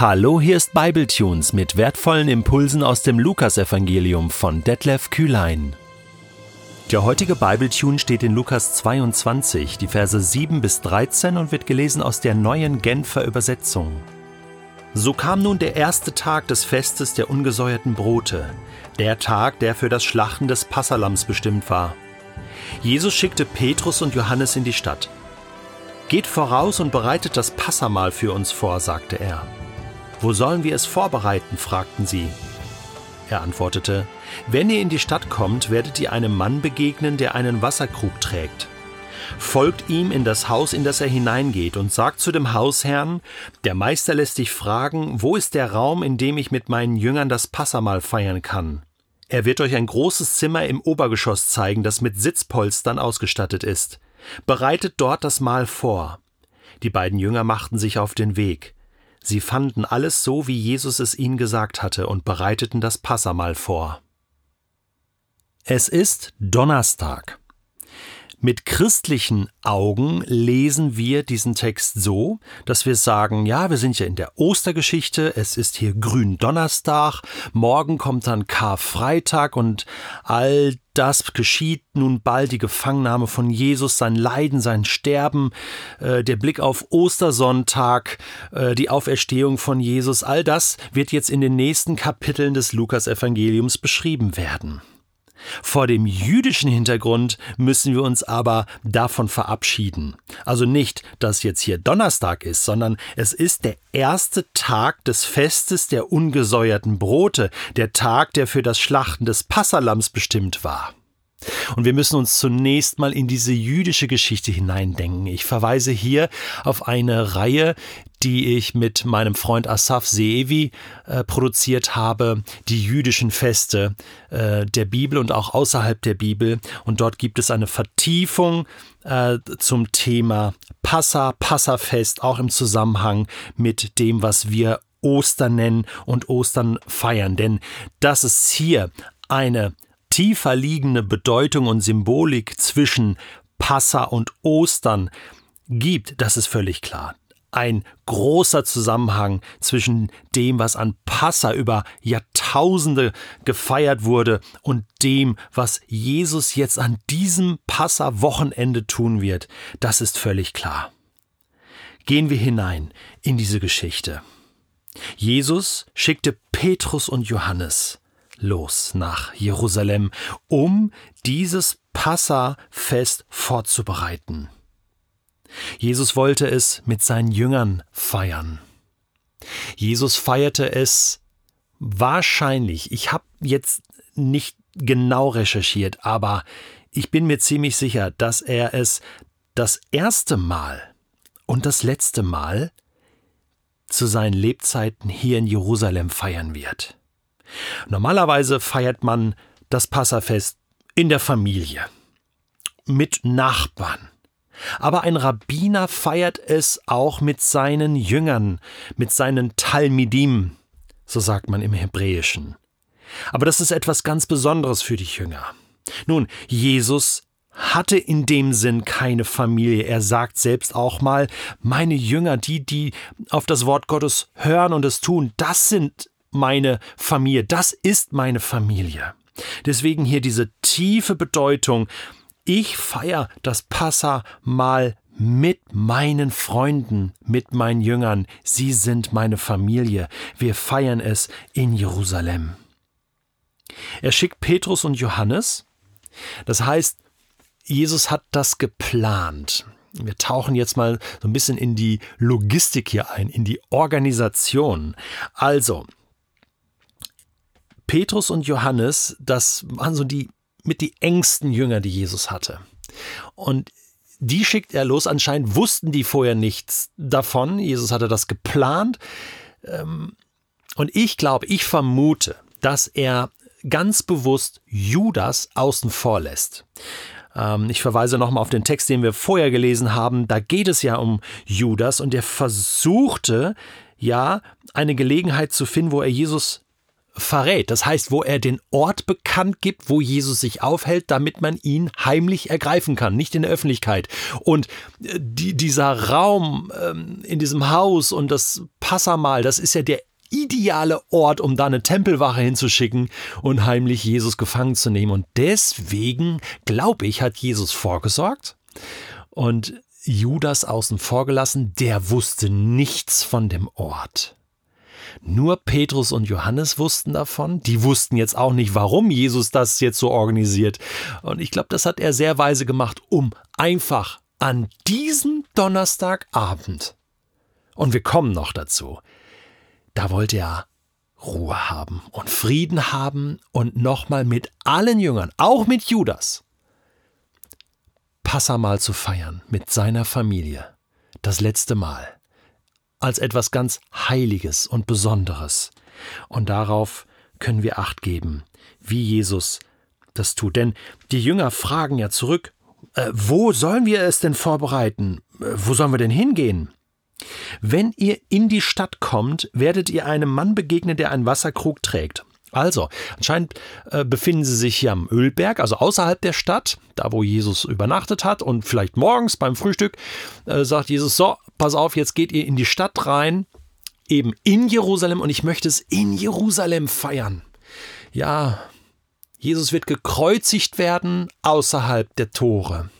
Hallo, hier ist Bibletunes mit wertvollen Impulsen aus dem Lukasevangelium von Detlef Kühlein. Der heutige Bibletune steht in Lukas 22, die Verse 7 bis 13 und wird gelesen aus der neuen Genfer Übersetzung. So kam nun der erste Tag des Festes der ungesäuerten Brote, der Tag, der für das Schlachten des Passalams bestimmt war. Jesus schickte Petrus und Johannes in die Stadt. Geht voraus und bereitet das Passamahl für uns vor, sagte er. Wo sollen wir es vorbereiten? fragten sie. Er antwortete, Wenn ihr in die Stadt kommt, werdet ihr einem Mann begegnen, der einen Wasserkrug trägt. Folgt ihm in das Haus, in das er hineingeht, und sagt zu dem Hausherrn, der Meister lässt dich fragen, wo ist der Raum, in dem ich mit meinen Jüngern das Passamal feiern kann? Er wird euch ein großes Zimmer im Obergeschoss zeigen, das mit Sitzpolstern ausgestattet ist. Bereitet dort das Mahl vor. Die beiden Jünger machten sich auf den Weg. Sie fanden alles so, wie Jesus es ihnen gesagt hatte, und bereiteten das Passamal vor. Es ist Donnerstag. Mit christlichen Augen lesen wir diesen Text so, dass wir sagen, ja, wir sind ja in der Ostergeschichte, es ist hier Gründonnerstag, morgen kommt dann Karfreitag und all das geschieht nun bald, die Gefangennahme von Jesus, sein Leiden, sein Sterben, äh, der Blick auf Ostersonntag, äh, die Auferstehung von Jesus, all das wird jetzt in den nächsten Kapiteln des Lukas-Evangeliums beschrieben werden. Vor dem jüdischen Hintergrund müssen wir uns aber davon verabschieden. Also nicht, dass jetzt hier Donnerstag ist, sondern es ist der erste Tag des Festes der ungesäuerten Brote, der Tag, der für das Schlachten des Passalams bestimmt war. Und wir müssen uns zunächst mal in diese jüdische Geschichte hineindenken. Ich verweise hier auf eine Reihe, die ich mit meinem Freund Asaf Seevi äh, produziert habe, die jüdischen Feste äh, der Bibel und auch außerhalb der Bibel. Und dort gibt es eine Vertiefung äh, zum Thema Passa, Passafest, auch im Zusammenhang mit dem, was wir Ostern nennen und Ostern feiern. Denn das ist hier eine tiefer liegende Bedeutung und Symbolik zwischen Passa und Ostern gibt, das ist völlig klar. Ein großer Zusammenhang zwischen dem, was an Passa über Jahrtausende gefeiert wurde und dem, was Jesus jetzt an diesem Passa-Wochenende tun wird, das ist völlig klar. Gehen wir hinein in diese Geschichte. Jesus schickte Petrus und Johannes los nach Jerusalem, um dieses Passafest vorzubereiten. Jesus wollte es mit seinen Jüngern feiern. Jesus feierte es wahrscheinlich, ich habe jetzt nicht genau recherchiert, aber ich bin mir ziemlich sicher, dass er es das erste Mal und das letzte Mal zu seinen Lebzeiten hier in Jerusalem feiern wird. Normalerweise feiert man das Passafest in der Familie, mit Nachbarn. Aber ein Rabbiner feiert es auch mit seinen Jüngern, mit seinen Talmidim, so sagt man im Hebräischen. Aber das ist etwas ganz Besonderes für die Jünger. Nun, Jesus hatte in dem Sinn keine Familie. Er sagt selbst auch mal, meine Jünger, die, die auf das Wort Gottes hören und es tun, das sind meine Familie, das ist meine Familie. Deswegen hier diese tiefe Bedeutung, ich feiere das Passa mal mit meinen Freunden, mit meinen Jüngern. Sie sind meine Familie. Wir feiern es in Jerusalem. Er schickt Petrus und Johannes. Das heißt, Jesus hat das geplant. Wir tauchen jetzt mal so ein bisschen in die Logistik hier ein, in die Organisation. Also, Petrus und Johannes, das waren so die mit die engsten Jünger, die Jesus hatte. Und die schickt er los. Anscheinend wussten die vorher nichts davon. Jesus hatte das geplant. Ähm, und ich glaube, ich vermute, dass er ganz bewusst Judas außen vor lässt. Ähm, ich verweise nochmal auf den Text, den wir vorher gelesen haben. Da geht es ja um Judas und er versuchte ja eine Gelegenheit zu finden, wo er Jesus verrät. Das heißt, wo er den Ort bekannt gibt, wo Jesus sich aufhält, damit man ihn heimlich ergreifen kann, nicht in der Öffentlichkeit. Und äh, die, dieser Raum ähm, in diesem Haus und das Passamal, das ist ja der ideale Ort, um da eine Tempelwache hinzuschicken und heimlich Jesus gefangen zu nehmen. Und deswegen, glaube ich, hat Jesus vorgesorgt und Judas außen vor gelassen, der wusste nichts von dem Ort. Nur Petrus und Johannes wussten davon. Die wussten jetzt auch nicht, warum Jesus das jetzt so organisiert. Und ich glaube, das hat er sehr weise gemacht, um einfach an diesem Donnerstagabend, und wir kommen noch dazu, da wollte er Ruhe haben und Frieden haben und nochmal mit allen Jüngern, auch mit Judas, Passamal zu feiern mit seiner Familie. Das letzte Mal. Als etwas ganz Heiliges und Besonderes. Und darauf können wir Acht geben, wie Jesus das tut. Denn die Jünger fragen ja zurück, äh, wo sollen wir es denn vorbereiten? Äh, wo sollen wir denn hingehen? Wenn ihr in die Stadt kommt, werdet ihr einem Mann begegnen, der einen Wasserkrug trägt. Also, anscheinend äh, befinden sie sich hier am Ölberg, also außerhalb der Stadt, da wo Jesus übernachtet hat. Und vielleicht morgens beim Frühstück äh, sagt Jesus: So, pass auf, jetzt geht ihr in die Stadt rein, eben in Jerusalem, und ich möchte es in Jerusalem feiern. Ja, Jesus wird gekreuzigt werden außerhalb der Tore.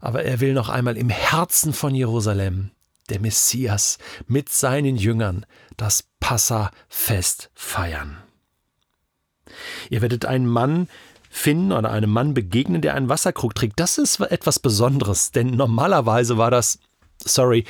Aber er will noch einmal im Herzen von Jerusalem der Messias mit seinen Jüngern das Passafest feiern. Ihr werdet einen Mann finden oder einem Mann begegnen, der einen Wasserkrug trägt. Das ist etwas Besonderes, denn normalerweise war das, sorry,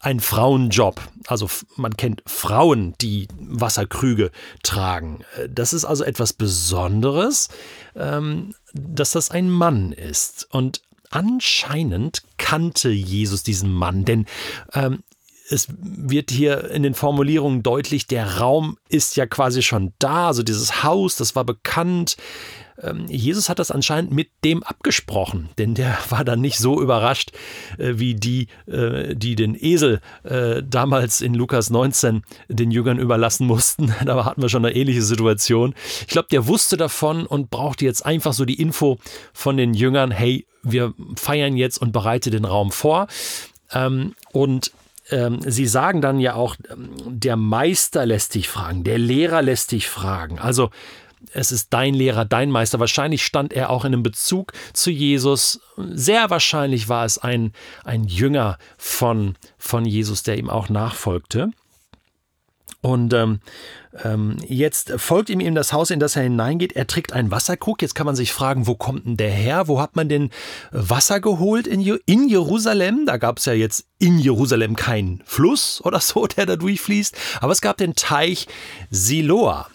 ein Frauenjob. Also man kennt Frauen, die Wasserkrüge tragen. Das ist also etwas Besonderes, ähm, dass das ein Mann ist. Und anscheinend kannte Jesus diesen Mann, denn ähm, es wird hier in den Formulierungen deutlich, der Raum ist ja quasi schon da, also dieses Haus, das war bekannt. Ähm, Jesus hat das anscheinend mit dem abgesprochen, denn der war dann nicht so überrascht äh, wie die, äh, die den Esel äh, damals in Lukas 19 den Jüngern überlassen mussten. Da hatten wir schon eine ähnliche Situation. Ich glaube, der wusste davon und brauchte jetzt einfach so die Info von den Jüngern, hey, wir feiern jetzt und bereite den Raum vor. Ähm, und ähm, Sie sagen dann ja auch, der Meister lässt dich fragen, der Lehrer lässt dich fragen. Also es ist dein Lehrer, dein Meister. Wahrscheinlich stand er auch in einem Bezug zu Jesus. Sehr wahrscheinlich war es ein, ein Jünger von, von Jesus, der ihm auch nachfolgte. Und ähm, ähm, jetzt folgt ihm eben das Haus, in das er hineingeht. Er trägt einen Wasserkrug. Jetzt kann man sich fragen, wo kommt denn der her? Wo hat man denn Wasser geholt in, in Jerusalem? Da gab es ja jetzt in Jerusalem keinen Fluss oder so, der da durchfließt. Aber es gab den Teich Siloa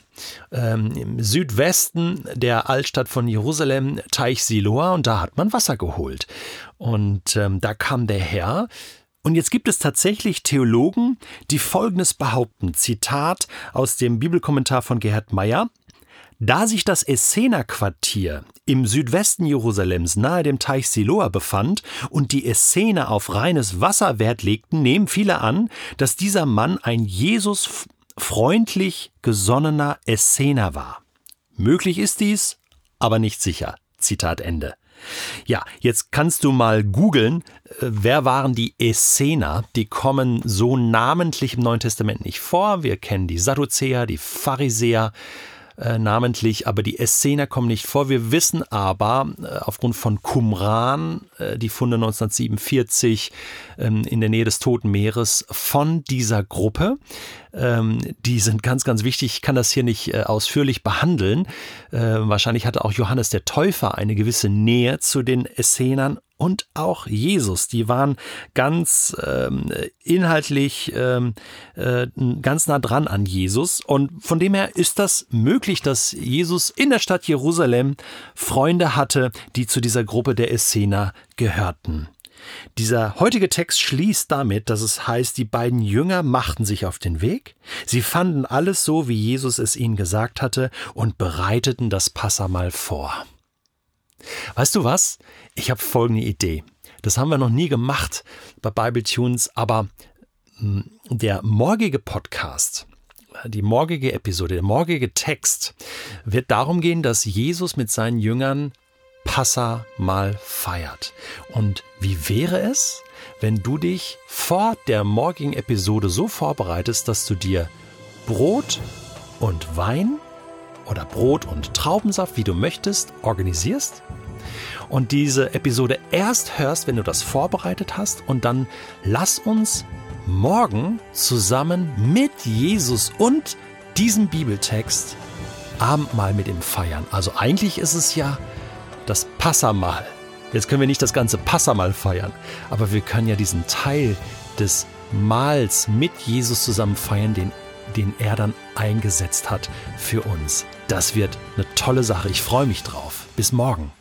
ähm, im Südwesten der Altstadt von Jerusalem, Teich Siloa, und da hat man Wasser geholt. Und ähm, da kam der Herr, und jetzt gibt es tatsächlich Theologen, die Folgendes behaupten. Zitat aus dem Bibelkommentar von Gerhard Meyer. Da sich das Essener-Quartier im Südwesten Jerusalems nahe dem Teich Siloa befand und die Essener auf reines Wasser Wert legten, nehmen viele an, dass dieser Mann ein Jesus freundlich gesonnener Essener war. Möglich ist dies, aber nicht sicher. Zitat Ende. Ja, jetzt kannst du mal googeln, äh, wer waren die Essener? Die kommen so namentlich im Neuen Testament nicht vor. Wir kennen die Sadduzäer, die Pharisäer, äh, namentlich, aber die Essener kommen nicht vor. Wir wissen aber äh, aufgrund von Qumran, äh, die Funde 1947 ähm, in der Nähe des Toten Meeres, von dieser Gruppe. Ähm, die sind ganz, ganz wichtig. Ich kann das hier nicht äh, ausführlich behandeln. Äh, wahrscheinlich hatte auch Johannes der Täufer eine gewisse Nähe zu den Essenern und auch Jesus. Die waren ganz ähm, inhaltlich ähm, äh, ganz nah dran an Jesus. Und von dem her ist das möglich, dass Jesus in der Stadt Jerusalem Freunde hatte, die zu dieser Gruppe der Essener gehörten. Dieser heutige Text schließt damit, dass es heißt, die beiden Jünger machten sich auf den Weg, sie fanden alles so, wie Jesus es ihnen gesagt hatte, und bereiteten das Passamal vor. Weißt du was? Ich habe folgende Idee. Das haben wir noch nie gemacht bei Bible Tunes, aber hm, der morgige Podcast, die morgige Episode, der morgige Text wird darum gehen, dass Jesus mit seinen Jüngern Passa mal feiert. Und wie wäre es, wenn du dich vor der morgigen Episode so vorbereitest, dass du dir Brot und Wein oder Brot und Traubensaft, wie du möchtest, organisierst und diese Episode erst hörst, wenn du das vorbereitet hast und dann lass uns morgen zusammen mit Jesus und diesem Bibeltext Abendmahl mit ihm feiern. Also eigentlich ist es ja das Passamal. Jetzt können wir nicht das ganze Passamal feiern, aber wir können ja diesen Teil des Mahls mit Jesus zusammen feiern, den, den er dann eingesetzt hat für uns. Das wird eine tolle Sache. Ich freue mich drauf. Bis morgen.